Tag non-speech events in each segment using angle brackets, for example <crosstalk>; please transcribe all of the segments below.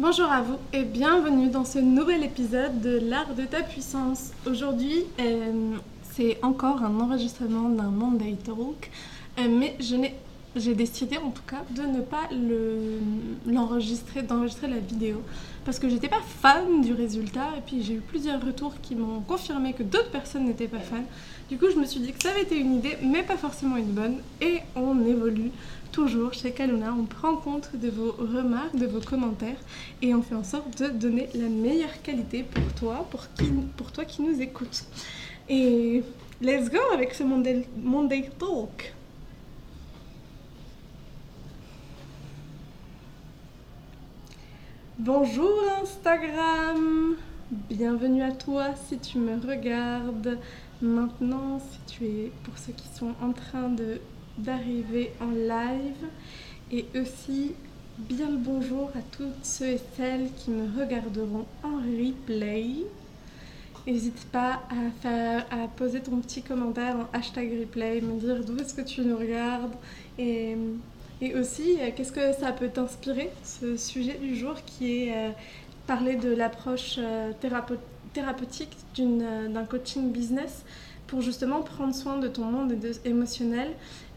Bonjour à vous et bienvenue dans ce nouvel épisode de l'art de ta puissance. Aujourd'hui, euh, c'est encore un enregistrement d'un Monday Talk, euh, mais je n'ai j'ai décidé en tout cas de ne pas l'enregistrer, d'enregistrer la vidéo parce que j'étais pas fan du résultat et puis j'ai eu plusieurs retours qui m'ont confirmé que d'autres personnes n'étaient pas fans. Du coup, je me suis dit que ça avait été une idée, mais pas forcément une bonne et on évolue toujours chez Kaluna. On prend compte de vos remarques, de vos commentaires et on fait en sorte de donner la meilleure qualité pour toi, pour, qui, pour toi qui nous écoutes. Et let's go avec ce Monday Talk. Bonjour Instagram, bienvenue à toi si tu me regardes. Maintenant, si tu es pour ceux qui sont en train d'arriver en live. Et aussi bien le bonjour à toutes ceux et celles qui me regarderont en replay. N'hésite pas à, faire, à poser ton petit commentaire en hashtag replay, me dire d'où est-ce que tu nous regardes. Et et aussi, euh, qu'est-ce que ça peut t'inspirer, ce sujet du jour qui est euh, parler de l'approche euh, thérapeutique d'un coaching business pour justement prendre soin de ton monde émotionnel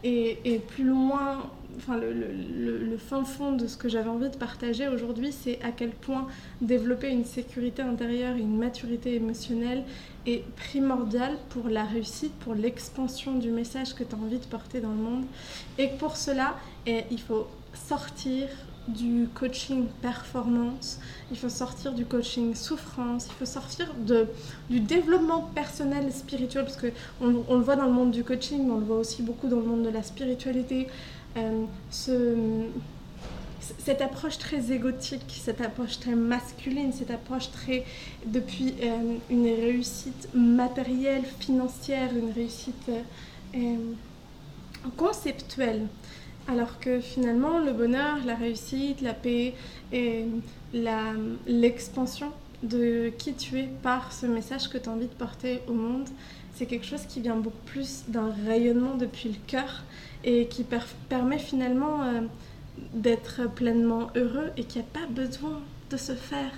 et, et plus loin enfin, le, fin fond de ce que j'avais envie de partager aujourd'hui, c'est à quel point développer une sécurité intérieure et une maturité émotionnelle est primordial pour la réussite, pour l'expansion du message que tu as envie de porter dans le monde. Et pour cela, eh, il faut sortir du coaching performance, il faut sortir du coaching souffrance, il faut sortir de, du développement personnel spirituel, parce qu'on on le voit dans le monde du coaching, mais on le voit aussi beaucoup dans le monde de la spiritualité, ce, cette approche très égotique, cette approche très masculine, cette approche très depuis euh, une réussite matérielle, financière, une réussite euh, conceptuelle. Alors que finalement, le bonheur, la réussite, la paix et l'expansion de qui tu es par ce message que tu as envie de porter au monde, c'est quelque chose qui vient beaucoup plus d'un rayonnement depuis le cœur et qui permet finalement euh, d'être pleinement heureux et qui n'a pas besoin de se faire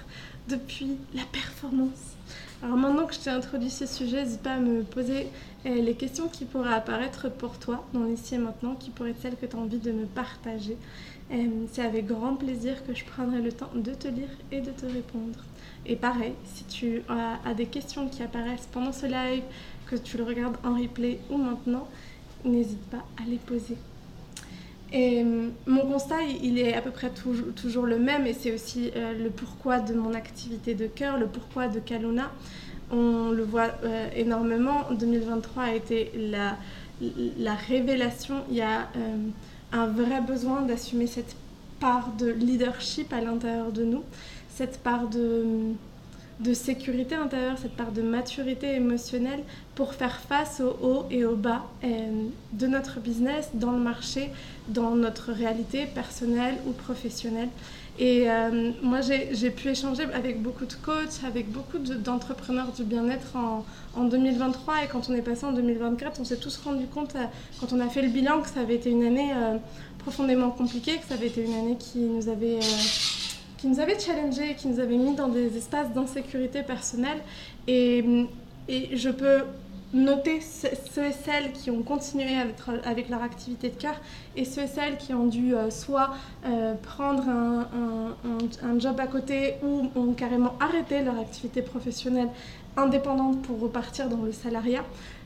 depuis la performance. Alors maintenant que je t'ai introduit ce sujet, n'hésite pas à me poser euh, les questions qui pourraient apparaître pour toi dans l'ici et maintenant, qui pourraient être celles que tu as envie de me partager. Euh, c'est avec grand plaisir que je prendrai le temps de te lire et de te répondre. Et pareil, si tu as des questions qui apparaissent pendant ce live, que tu le regardes en replay ou maintenant, n'hésite pas à les poser. Et euh, mon constat, il est à peu près toujours, le même, et c'est aussi euh, le pourquoi de mon activité de cœur, le pourquoi de Kaluna. On le voit euh, énormément. 2023 a été la révélation. Il y a un vrai besoin d'assumer cette part de leadership à l'intérieur de nous, cette part de de sécurité intérieure, cette part de maturité émotionnelle pour faire face aux hauts et aux bas euh, de notre business, dans le marché, dans notre réalité personnelle ou professionnelle. Et euh, moi, j'ai pu échanger avec beaucoup de coachs, avec beaucoup d'entrepreneurs du bien-être en, en, 2023. Et quand on est passé en 2024, on s'est tous rendu compte, euh, quand on a fait le bilan, que ça avait été une année profondément compliquée, que ça avait été une année qui nous avait qui nous avait challengé, qui nous avait mis dans des espaces d'insécurité personnelle. Et, et, je peux noter ceux et celles qui ont continué avec, leur activité de cœur et ceux et celles qui ont dû euh, soit euh, prendre un, job à côté ou ont carrément arrêté leur activité professionnelle indépendante pour repartir dans le salariat.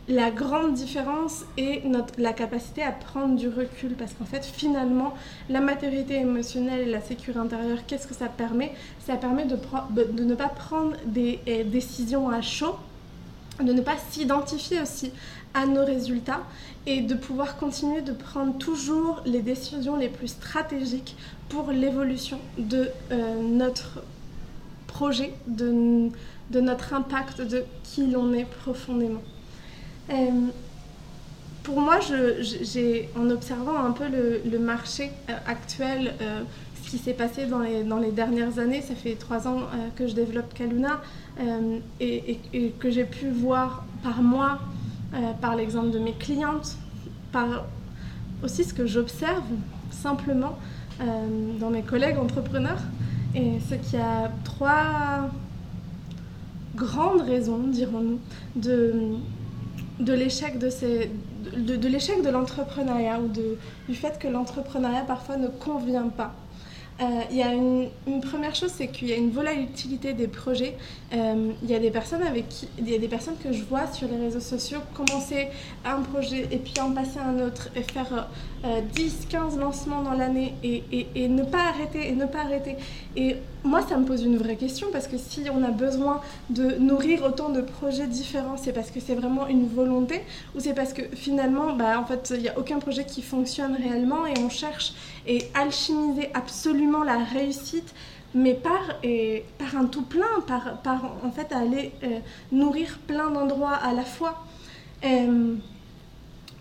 La grande différence est la capacité à prendre du recul parce qu'en fait finalement la maturité émotionnelle et la sécurité intérieure qu'est-ce que ça permet? Ça permet de, ne pas prendre des décisions à chaud de ne pas s'identifier aussi à nos résultats et de pouvoir continuer de prendre toujours les décisions les plus stratégiques pour l'évolution de euh, notre projet, de, notre impact, de qui l'on est profondément. Euh, pour moi, j'ai, en observant un peu le, marché euh, actuel, ce qui s'est passé dans les, dans les, dernières années, ça fait trois ans que je développe Kaluna et, que j'ai pu voir par moi, par l'exemple de mes clientes, par aussi ce que j'observe simplement dans mes collègues entrepreneurs, Et ce qui a trois grandes raisons, dirons-nous, de, de l'échec de, ces, de, de l'entrepreneuriat ou de, du fait que l'entrepreneuriat parfois ne convient pas. Euh, il y a une, première chose, c'est qu'il y a une volatilité des projets. Euh, il y a des personnes y a des personnes que je vois sur les réseaux sociaux commencer un projet et puis en passer à un autre et faire euh, 10, 15 lancements dans l'année et, ne pas arrêter et ne pas arrêter. Et moi, ça me pose une vraie question parce que si on a besoin de nourrir autant de projets différents, c'est parce que c'est vraiment une volonté ou c'est parce que finalement, bah, en fait, il n'y a aucun projet qui fonctionne réellement et on cherche et alchimiser absolument la réussite mais par, et, par un tout plein, par, par en fait aller euh, nourrir plein d'endroits à la fois. Euh,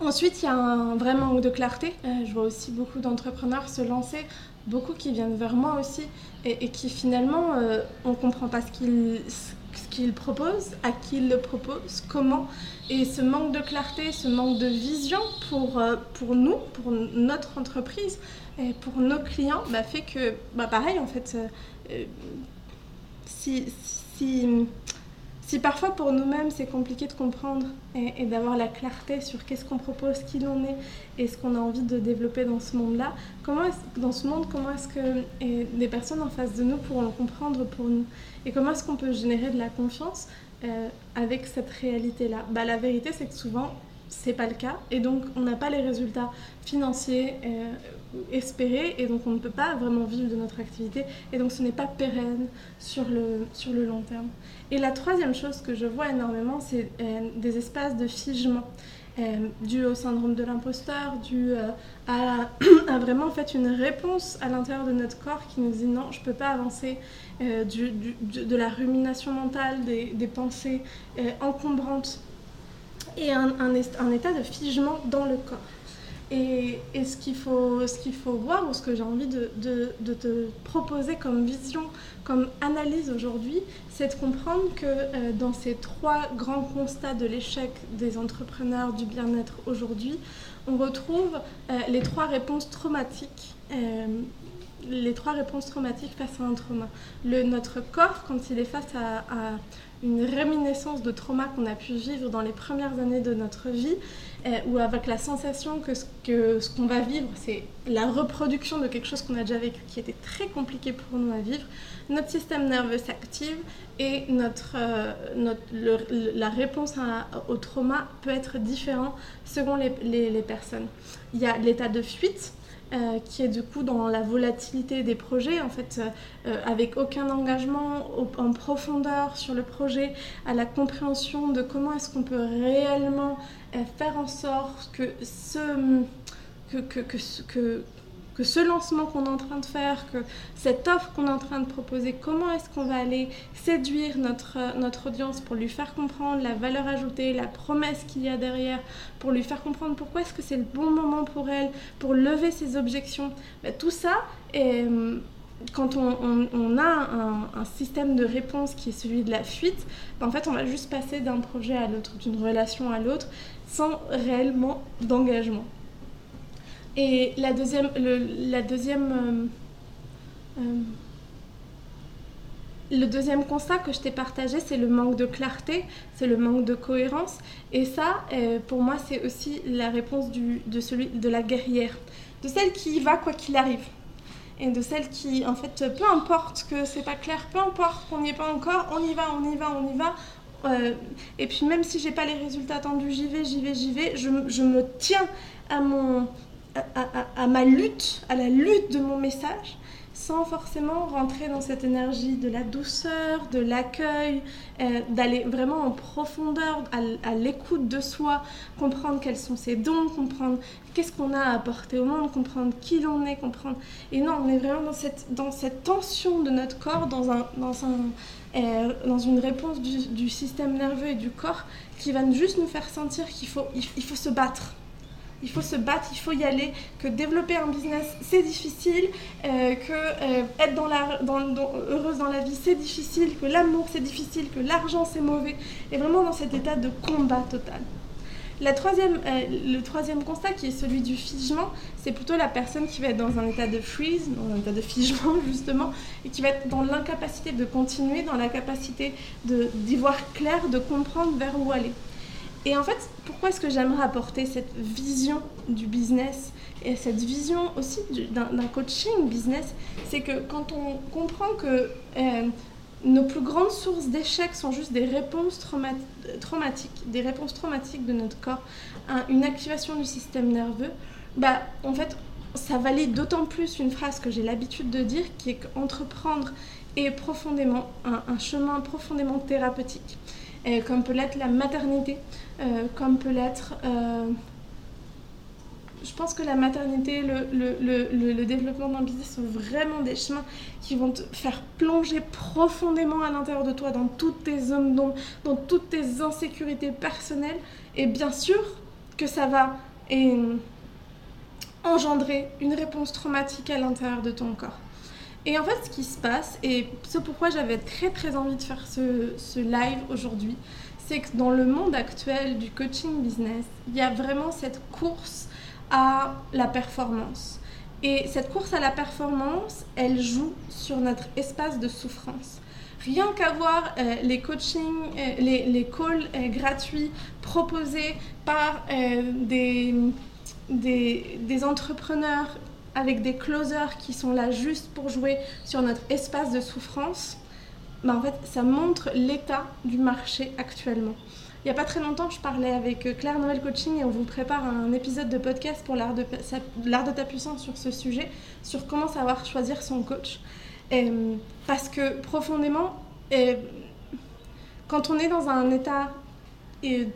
ensuite, il y a un vrai manque de clarté. Euh, je vois aussi beaucoup d'entrepreneurs se lancer, beaucoup qui viennent vers moi aussi, et, qui finalement, euh, on ne comprend pas ce qu'ils proposent, à qui ils le proposent, comment. Et ce manque de clarté, ce manque de vision pour, euh, pour nous, pour notre entreprise, et pour nos clients, bah, fait que, bah, pareil, en fait, si, si, si, parfois pour nous-mêmes c'est compliqué de comprendre et, et d'avoir la clarté sur qu'est-ce qu'on propose, qui l'on est et ce qu'on a envie de développer dans ce monde-là, comment dans ce monde, comment est-ce que des personnes en face de nous pourront comprendre pour nous? Et comment est-ce qu'on peut générer de la confiance euh, avec cette réalité-là? Bah, La vérité, c'est que souvent, c'est pas le cas et donc on n'a pas les résultats financiers euh, espérés et donc on ne peut pas vraiment vivre de notre activité et donc ce n'est pas pérenne sur le, sur le long terme. Et la troisième chose que je vois énormément, c'est euh, des espaces de figement. Euh, dû au syndrome de l'imposteur, dû euh, <clears throat> à, vraiment en fait une réponse à l'intérieur de notre corps qui nous dit non, je ne peux pas avancer, euh, du, de la rumination mentale, des, pensées euh, encombrantes et un, état de figement dans le corps. Et, ce qu'il faut, faut voir, ou ce que j'ai envie de, te proposer comme vision, comme analyse aujourd'hui, c'est de comprendre que euh, dans ces trois grands constats de l'échec des entrepreneurs du bien-être aujourd'hui, on retrouve euh, les trois réponses traumatiques. Les trois réponses traumatiques face à un trauma. Le, notre corps, quand il est face à, une réminiscence de trauma qu'on a pu vivre dans les premières années de notre vie, euh, ou avec la sensation que ce qu'on va vivre, c'est la reproduction de quelque chose qu'on a déjà vécu qui était très compliqué pour nous à vivre, notre système nerveux s'active et notre, euh, la réponse au trauma peut être différente selon les personnes. Il y a l'état de fuite, euh, qui est du coup dans la volatilité des projets, en fait, euh, avec aucun engagement en profondeur sur le projet, à la compréhension de comment est-ce qu'on peut réellement euh, faire en sorte que ce, que, que, que ce lancement qu'on est en train de faire, que cette offre qu'on est en train de proposer, comment est-ce qu'on va aller séduire notre, notre audience pour lui faire comprendre la valeur ajoutée, la promesse qu'il y a derrière, pour lui faire comprendre pourquoi est-ce que c'est le bon moment pour elle, pour lever ses objections. Ben, tout ça, est, quand on, a un, système de réponse qui est celui de la fuite, ben, en fait on va juste passer d'un projet à l'autre, d'une relation à l'autre, sans réellement d'engagement. Et la deuxième, le, deuxième, euh, euh, le deuxième constat que je t'ai partagé, c'est le manque de clarté, c'est le manque de cohérence. Et ça, euh, pour moi, c'est aussi la réponse de, celui, de la guerrière, de celle qui y va quoi qu'il arrive. Et de celle qui, en fait, peu importe que c'est pas clair, peu importe qu'on n'y est pas encore, on y va, on y va, on y va. Et puis même si j'ai pas les résultats attendus, j'y vais, j'y vais, j'y vais, je, je me tiens à mon, à, ma lutte, à la lutte de mon message, sans forcément rentrer dans cette énergie de la douceur, de l'accueil, euh, d'aller vraiment en profondeur, à, l'écoute de soi, comprendre quels sont ses dons, comprendre qu'est-ce qu'on a à apporter au monde, comprendre qui l'on est, comprendre... Et non, on est vraiment dans cette, tension de notre corps, dans, euh, une réponse du, système nerveux et du corps qui va juste nous faire sentir qu'il faut, il, il faut se battre il faut se battre, il faut y aller, que développer un business c'est difficile, euh, que euh, être heureuse dans la vie c'est difficile, que l'amour c'est difficile, que l'argent c'est mauvais, et vraiment dans cet état de combat total. La troisième, euh, le troisième constat, qui est celui du figement, c'est plutôt la personne qui va être dans un état de freeze, dans un état de figement <laughs> justement, et qui va être dans l'incapacité de continuer, dans la capacité d'y voir clair, de comprendre vers où aller. Et en fait, pourquoi est-ce que j'aimerais apporter cette vision du business et cette vision aussi d'un coaching business? C'est que quand on comprend que euh, nos plus grandes sources d'échecs sont juste des réponses traumatiques, des réponses traumatiques de notre corps, une activation du système nerveux, bah, en fait, ça valide d'autant plus une phrase que j'ai l'habitude de dire, qui est qu'entreprendre est profondément un, chemin profondément thérapeutique, comme peut l'être la maternité, euh, comme peut l'être euh, je pense que la maternité, le, le, le, développement d'un business sont vraiment des chemins qui vont te faire plonger profondément à l'intérieur de toi, dans toutes tes zones d'ombre, dans toutes tes insécurités personnelles. Et bien sûr que ça va engendrer une réponse traumatique à l'intérieur de ton corps. Et en fait, ce qui se passe, et ce pourquoi j'avais très très envie de faire ce, live aujourd'hui, c'est que dans le monde actuel du coaching business, il y a vraiment cette course à la performance. Et cette course à la performance, elle joue sur notre espace de souffrance. Rien qu'à voir euh, les coachings, euh, les, calls euh, gratuits proposés par des, des, entrepreneurs avec des closers qui sont là juste pour jouer sur notre espace de souffrance, bah en fait, ça montre l'état du marché actuellement. Il n'y a pas très longtemps, je parlais avec euh, Claire Noël Coaching et on vous prépare un épisode de podcast pour l'art de, de ta puissance sur ce sujet, sur comment savoir choisir son coach. Parce que profondément, quand on est dans un état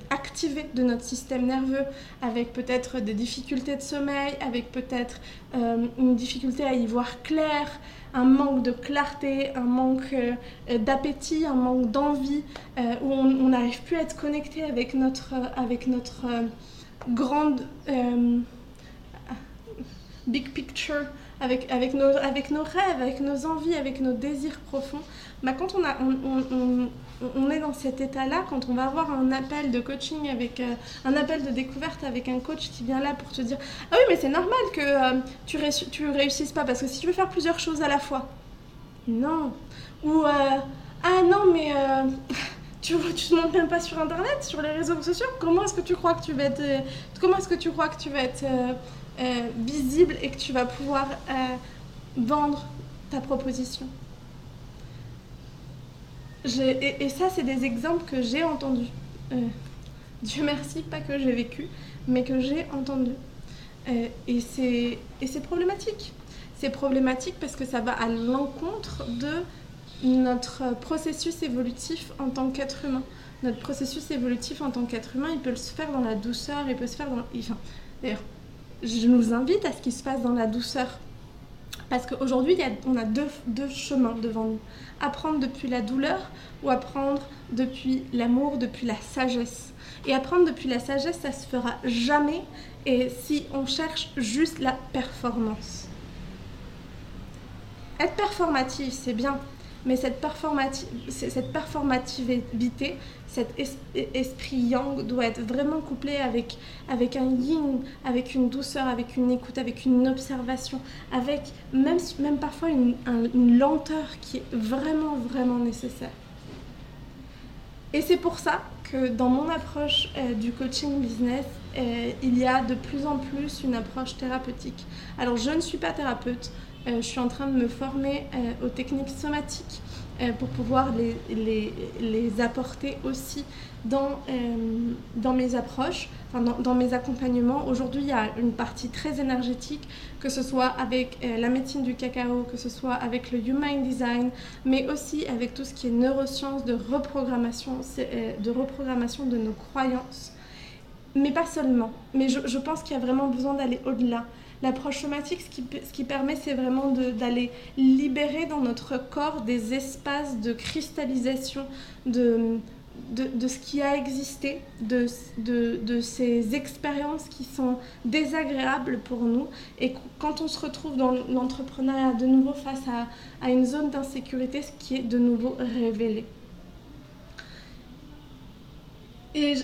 activé de notre système nerveux, avec peut-être des difficultés de sommeil, avec peut-être une difficulté à y voir clair, un manque de clarté, un manque euh, d'appétit, un manque d'envie, euh, où on n'arrive plus à être connecté avec notre, avec notre euh, grande big picture, avec, avec, nos, avec nos rêves, avec nos envies, avec nos désirs profonds. Bah, quand on, a, on, on est dans cet état-là quand on va avoir un appel de coaching avec euh, un appel de découverte avec un coach qui vient là pour te dire ah oui mais c'est normal que euh, tu, tu réussisses pas parce que si tu veux faire plusieurs choses à la fois non. Ou euh, ah non mais <laughs> tu ne te montes même pas sur internet sur les réseaux sociaux. Comment est-ce que tu crois que tu vas être comment est-ce que tu crois que tu vas être visible et que tu vas pouvoir vendre ta proposition et, ça, c'est des exemples que j'ai entendus. Euh, Dieu merci, pas que j'ai vécu, mais que j'ai entendus. Euh, et c'est problématique. C'est problématique parce que ça va à l'encontre de notre processus évolutif en tant qu'être humain. Notre processus évolutif en tant qu'être humain, il peut se faire dans la douceur, il peut se faire dans... je nous invite à ce qu'il se passe dans la douceur. Parce qu'aujourd'hui, on a deux, deux, chemins devant nous. Apprendre depuis la douleur ou apprendre depuis l'amour, depuis la sagesse. Et apprendre depuis la sagesse, ça se fera jamais et si on cherche juste la performance. Être performatif, c'est bien, mais cette, cette performativité, cet esprit yang doit être vraiment couplé avec, avec un yin, avec une douceur, avec une écoute, avec une observation, avec même, même parfois une, lenteur qui est vraiment, vraiment nécessaire. Et c'est pour ça que dans mon approche euh, du coaching business, euh, il y a de plus en plus une approche thérapeutique. Alors je ne suis pas thérapeute, je suis en train de me former aux techniques somatiques euh, pour pouvoir les, les, les, apporter aussi dans, euh, dans mes approches, dans, mes accompagnements. Aujourd'hui, il y a une partie très énergétique, que ce soit avec euh, la médecine du cacao, que ce soit avec le Human Design, mais aussi avec tout ce qui est neurosciences, de reprogrammation, de reprogrammation de nos croyances. Mais pas seulement. Mais je pense qu'il y a vraiment besoin d'aller au-delà. L'approche somatique, ce qui, ce qui permet, c'est vraiment d'aller libérer dans notre corps des espaces de cristallisation de, de, ce qui a existé, de, de, de, ces expériences qui sont désagréables pour nous. Et quand on se retrouve dans l'entrepreneuriat de nouveau face à, à une zone d'insécurité, ce qui est de nouveau révélé. Et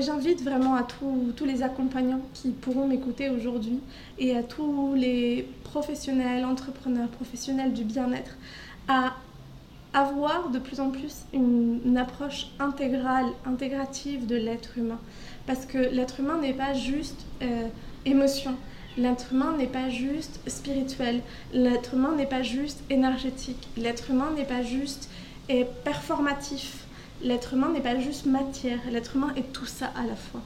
j'invite vraiment à tous les accompagnants qui pourront m'écouter aujourd'hui et à tous les professionnels, entrepreneurs, professionnels du bien-être à avoir de plus en plus une, approche intégrale, intégrative de l'être humain. Parce que l'être humain n'est pas juste euh, émotion, l'être humain n'est pas juste spirituel, l'être humain n'est pas juste énergétique, l'être humain n'est pas juste euh, performatif, l'être humain n'est pas juste matière, l'être humain est tout ça à la fois.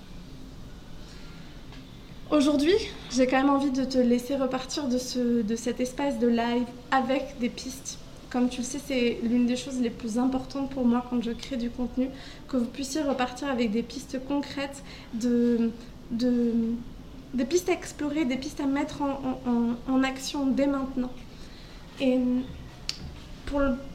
Aujourd'hui, j'ai quand même envie de te laisser repartir de, ce, de cet espace de live avec des pistes comme tu le sais, c'est l'une des choses les plus importantes pour moi quand je crée du contenu, que vous puissiez repartir avec des pistes concrètes, de, des pistes à explorer, des pistes à mettre en, action dès maintenant. Et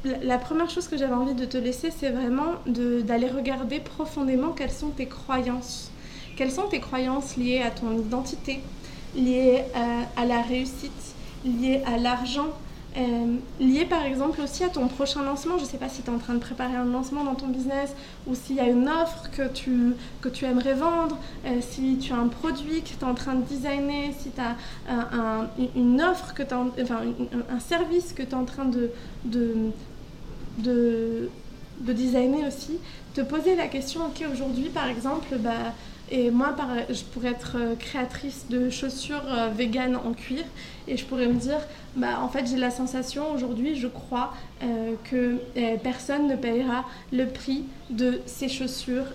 la première chose que j'avais envie de te laisser, c'est vraiment d'aller regarder profondément quelles sont tes croyances. Quelles sont tes croyances liées à ton identité, liées à la réussite, liées à l'argent, euh, lié par exemple aussi à ton prochain lancement. Je ne sais pas si tu es en train de préparer un lancement dans ton business ou s'il y a une offre que tu, que tu aimerais vendre, euh, si tu as un produit que tu es en train de designer, si tu as un, une offre, que enfin un, service que tu es en train de, de, de, de, designer aussi. Te poser la question, ok aujourd'hui par exemple, bah, et moi, je pourrais être euh, créatrice de chaussures euh, véganes en cuir et je pourrais me dire, bah, en fait, j'ai la sensation aujourd'hui, je crois euh, que personne ne payera le prix de ces chaussures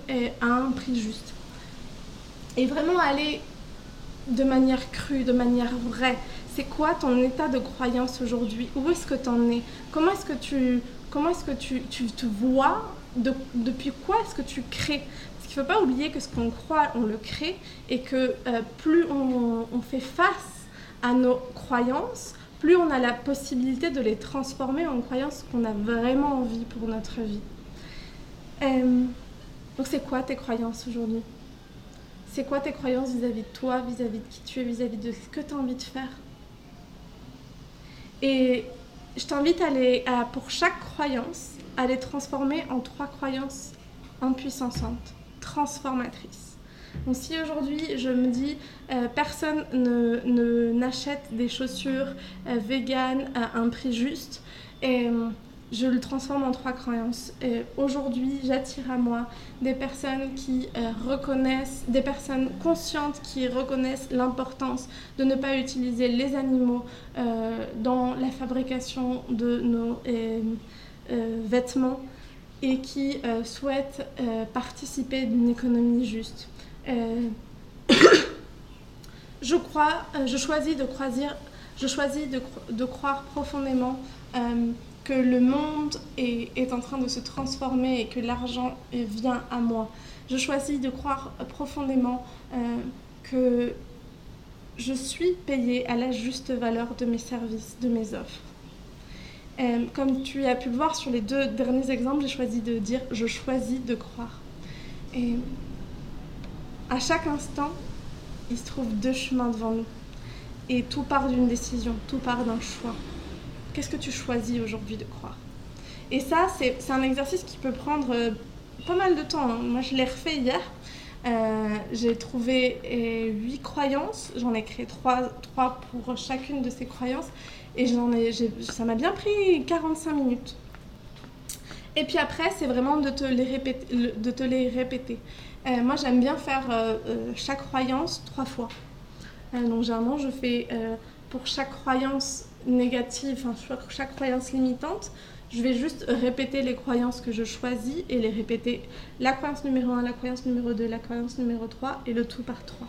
à un prix juste. Et vraiment aller de manière crue, de manière vraie. C'est quoi ton état de croyance aujourd'hui? Où est-ce que tu en es? Comment est-ce que tu, comment est-ce que tu, tu te vois? Depuis quoi est-ce que tu crées? Il ne faut pas oublier que ce qu'on croit, on le crée et que euh, plus on, fait face à nos croyances, plus on a la possibilité de les transformer en croyances qu'on a vraiment envie pour notre vie. Euh, donc c'est quoi tes croyances aujourd'hui? C'est quoi tes croyances vis-à-vis de toi, vis-à-vis de qui tu es, vis-à-vis de ce que tu as envie de faire? Et je t'invite à, les, à, pour chaque croyance, à les transformer en trois croyances impuissantes transformatrice. Donc si aujourd'hui je me dis euh, personne ne, n'achète des chaussures euh, véganes à un prix juste, et euh, je le transforme en trois croyances. Aujourd'hui, j'attire à moi des personnes qui reconnaissent, des personnes conscientes qui reconnaissent l'importance de ne pas utiliser les animaux dans la fabrication de nos vêtements et qui euh, souhaitent euh, participer d'une économie juste. Euh, <coughs> je crois, je choisis de croire, je choisis de, croire profondément que le monde est, en train de se transformer et que l'argent vient à moi. Je choisis de croire profondément que je suis payée à la juste valeur de mes services, de mes offres. Euh, comme tu as pu le voir sur les deux derniers exemples, j'ai choisi de dire je choisis de croire. Et à chaque instant, il se trouve deux chemins devant nous. Et tout part d'une décision, tout part d'un choix. Qu'est-ce que tu choisis aujourd'hui de croire? Et ça, c'est un exercice qui peut prendre euh, pas mal de temps. Hein. Moi, je l'ai refait hier. Euh, j'ai trouvé huit croyances. J'en ai créé trois, pour chacune de ces croyances. Et ça m'a bien pris 45 minutes. Et puis après, c'est vraiment de te les répéter. De te les répéter. Euh, moi, j'aime bien faire euh, euh, chaque croyance trois fois. donc, généralement, je fais pour chaque croyance négative, enfin, chaque croyance limitante, je vais juste répéter les croyances que je choisis et les répéter la croyance numéro 1, la croyance numéro 2, la croyance numéro 3 et le tout par 3.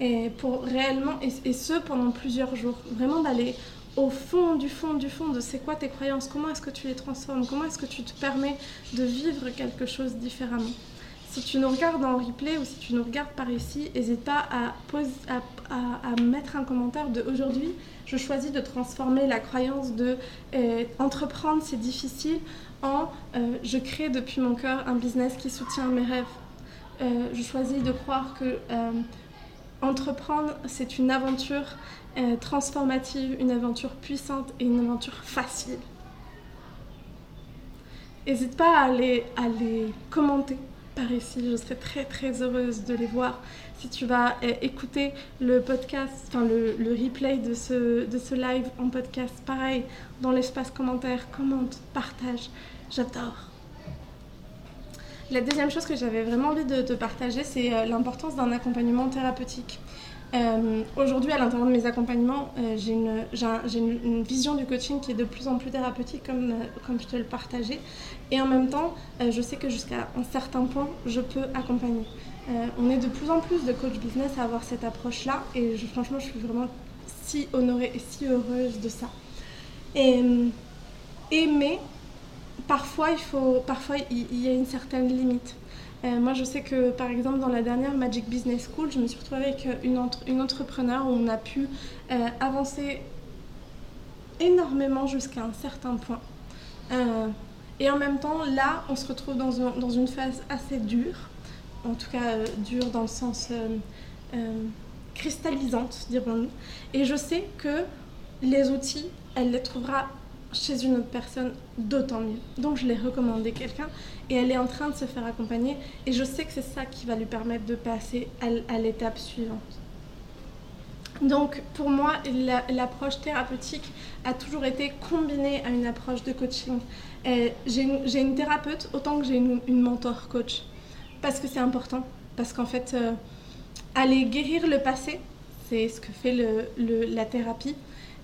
Et pour réellement, et, ce pendant plusieurs jours, vraiment d'aller au fond du fond du fond de c'est quoi tes croyances, comment est-ce que tu les transformes, comment est-ce que tu te permets de vivre quelque chose différemment. Si tu nous regardes en replay ou si tu nous regardes par ici, n'hésite pas à, à, mettre un commentaire de aujourd'hui, je choisis de transformer la croyance de euh, entreprendre c'est difficile en euh, je crée depuis mon cœur un business qui soutient mes rêves. Euh, je choisis de croire que entreprendre c'est une aventure transformative, une aventure puissante et une aventure facile. N'hésite pas à à les commenter par ici, je serai très très heureuse de les voir. Si tu vas euh, écouter le podcast, enfin le, replay de ce, live en podcast, pareil, dans l'espace commentaire, commente, partage. J'adore. La deuxième chose que j'avais vraiment envie de partager, c'est euh, l'importance d'un accompagnement thérapeutique. Euh, aujourd'hui, à l'intérieur de mes accompagnements, euh, j'ai une, vision du coaching qui est de plus en plus thérapeutique, comme, comme je te le partageais. Et en même temps, je sais que jusqu'à un certain point, je peux accompagner. on est de plus en plus de coach business à avoir cette approche-là. Et franchement, je suis vraiment si honorée et si heureuse de ça. Et, mais parfois, il, faut, parfois, il, y a une certaine limite. Euh, moi, je sais que, par exemple, dans la dernière Magic Business School, je me suis retrouvée avec une, une entrepreneur où on a pu euh, avancer énormément jusqu'à un certain point. Euh, et en même temps, là, on se retrouve dans, dans une phase assez dure, en tout cas dure dans le sens cristallisante, dirons-nous. Et je sais que les outils, elle les trouvera chez une autre personne, d'autant mieux. Donc je l'ai recommandé quelqu'un et elle est en train de se faire accompagner et je sais que c'est ça qui va lui permettre de passer à, l'étape suivante. Donc pour moi, l'approche thérapeutique a toujours été combinée à une approche de coaching. J'ai une, thérapeute autant que j'ai une, mentor coach parce que c'est important. Parce qu'en fait, euh, aller guérir le passé, c'est ce que fait la thérapie.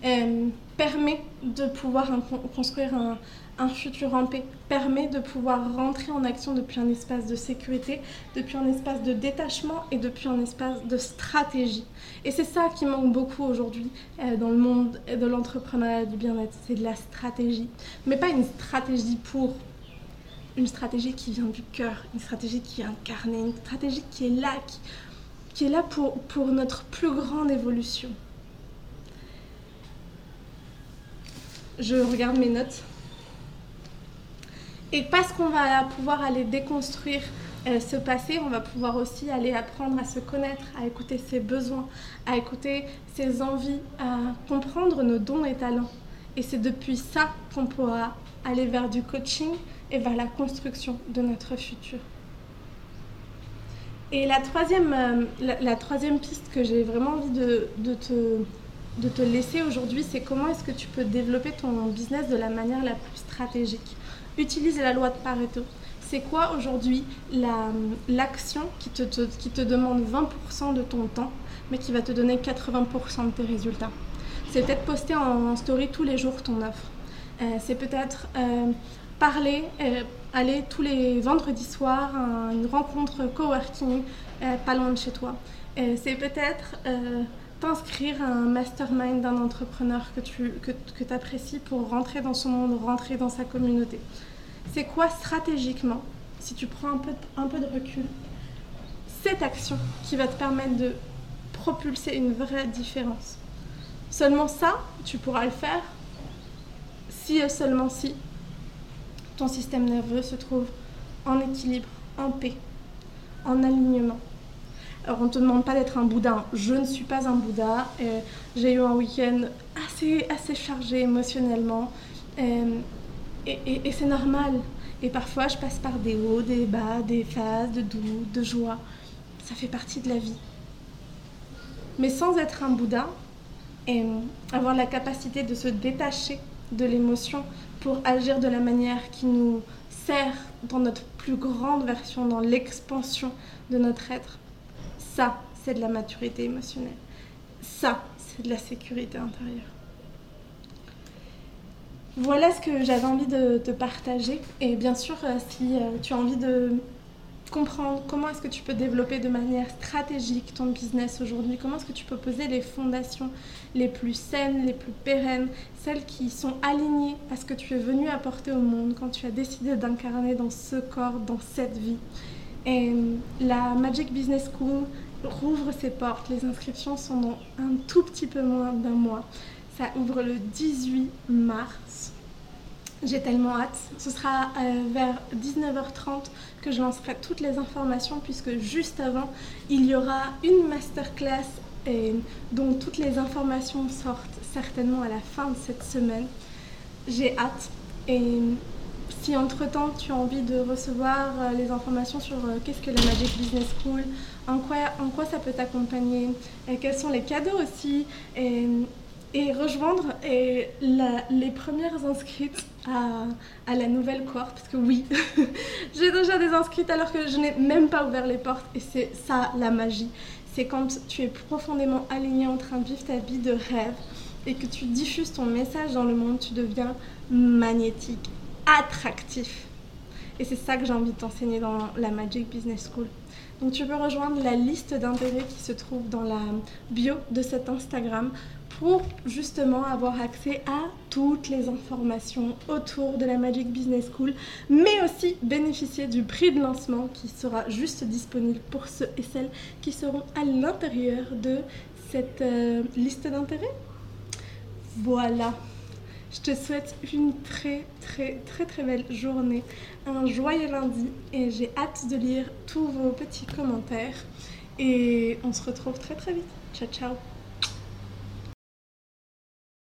Euh, permet de pouvoir construire un, futur en paix, permet de pouvoir rentrer en action depuis un espace de sécurité, depuis un espace de détachement et depuis un espace de stratégie. Et c'est ça qui manque beaucoup aujourd'hui euh, dans le monde de l'entrepreneuriat du bien-être, c'est de la stratégie. Mais pas une stratégie pour une stratégie qui vient du cœur, une stratégie qui est incarnée, une stratégie qui est là, qui, est là pour notre plus grande évolution. Je regarde mes notes. Et parce qu'on va pouvoir aller déconstruire euh, ce passé, on va pouvoir aussi aller apprendre à se connaître, à écouter ses besoins, à écouter ses envies, à comprendre nos dons et talents. Et c'est depuis ça qu'on pourra aller vers du coaching et vers la construction de notre futur. Et la troisième, euh, la, troisième piste que j'ai vraiment envie de, de te de te laisser aujourd'hui, c'est comment est-ce que tu peux développer ton business de la manière la plus stratégique? Utilise la loi de Pareto. C'est quoi aujourd'hui l'action qui, te, qui te demande 20% de ton temps, mais qui va te donner 80% de tes résultats? C'est peut-être poster en, story tous les jours ton offre. Euh, c'est peut-être euh, parler, euh, aller tous les vendredis soirs à une rencontre coworking pas loin de chez toi. c'est peut-être t'inscrire à un mastermind d'un entrepreneur que tu apprécies pour rentrer dans son monde, rentrer dans sa communauté. C'est quoi stratégiquement, si tu prends un peu, un peu de recul, cette action qui va te permettre de propulser une vraie différence? Seulement ça, tu pourras le faire si et seulement si ton système nerveux se trouve en équilibre, en paix, en alignement. Alors on ne te demande pas d'être un Bouddha. Je ne suis pas un Bouddha. J'ai eu un week-end assez, assez chargé émotionnellement. et, c'est normal. Et parfois je passe par des hauts, des bas, des phases de doute, de joie. Ça fait partie de la vie. Mais sans être un Bouddha, et avoir la capacité de se détacher de l'émotion pour agir de la manière qui nous sert dans notre plus grande version, dans l'expansion de notre être, ça, c'est de la maturité émotionnelle. Ça, c'est de la sécurité intérieure. Voilà ce que j'avais envie de partager. Et bien sûr, euh, si euh, tu as envie de comprendre comment est-ce que tu peux développer de manière stratégique ton business aujourd'hui, comment est-ce que tu peux poser les fondations les plus saines, les plus pérennes, celles qui sont alignées à ce que tu es venu apporter au monde quand tu as décidé d'incarner dans ce corps, dans cette vie. Et la Magic Business School rouvre ses portes. Les inscriptions sont dans un tout petit peu moins d'un mois. Ça ouvre le 18 mars. J'ai tellement hâte. Ce sera euh, vers 19h30 que je lancerai toutes les informations puisque juste avant, il y aura une masterclass et, dont toutes les informations sortent certainement à la fin de cette semaine. J'ai hâte. Si entre-temps tu as envie de recevoir euh, les informations sur euh, qu'est-ce que la Magic Business School, en quoi, en quoi ça peut t'accompagner, et quels sont les cadeaux aussi, et, rejoindre les premières inscrites à, à, la nouvelle cohorte, parce que oui, <laughs> j'ai déjà des inscrites alors que je n'ai même pas ouvert les portes, et c'est ça la magie. C'est quand tu es profondément aligné en train de vivre ta vie de rêve et que tu diffuses ton message dans le monde, tu deviens magnétique, attractif. Et c'est ça que j'ai envie de t'enseigner dans la Magic Business School. Donc tu peux rejoindre la liste d'intérêts qui se trouve dans la bio de cet Instagram pour justement avoir accès à toutes les informations autour de la Magic Business School, mais aussi bénéficier du prix de lancement qui sera juste disponible pour ceux et celles qui seront à l'intérieur de cette euh, liste d'intérêts. Voilà. Je te souhaite une très très très très belle journée, un joyeux lundi et j'ai hâte de lire tous vos petits commentaires et on se retrouve très très vite. Ciao ciao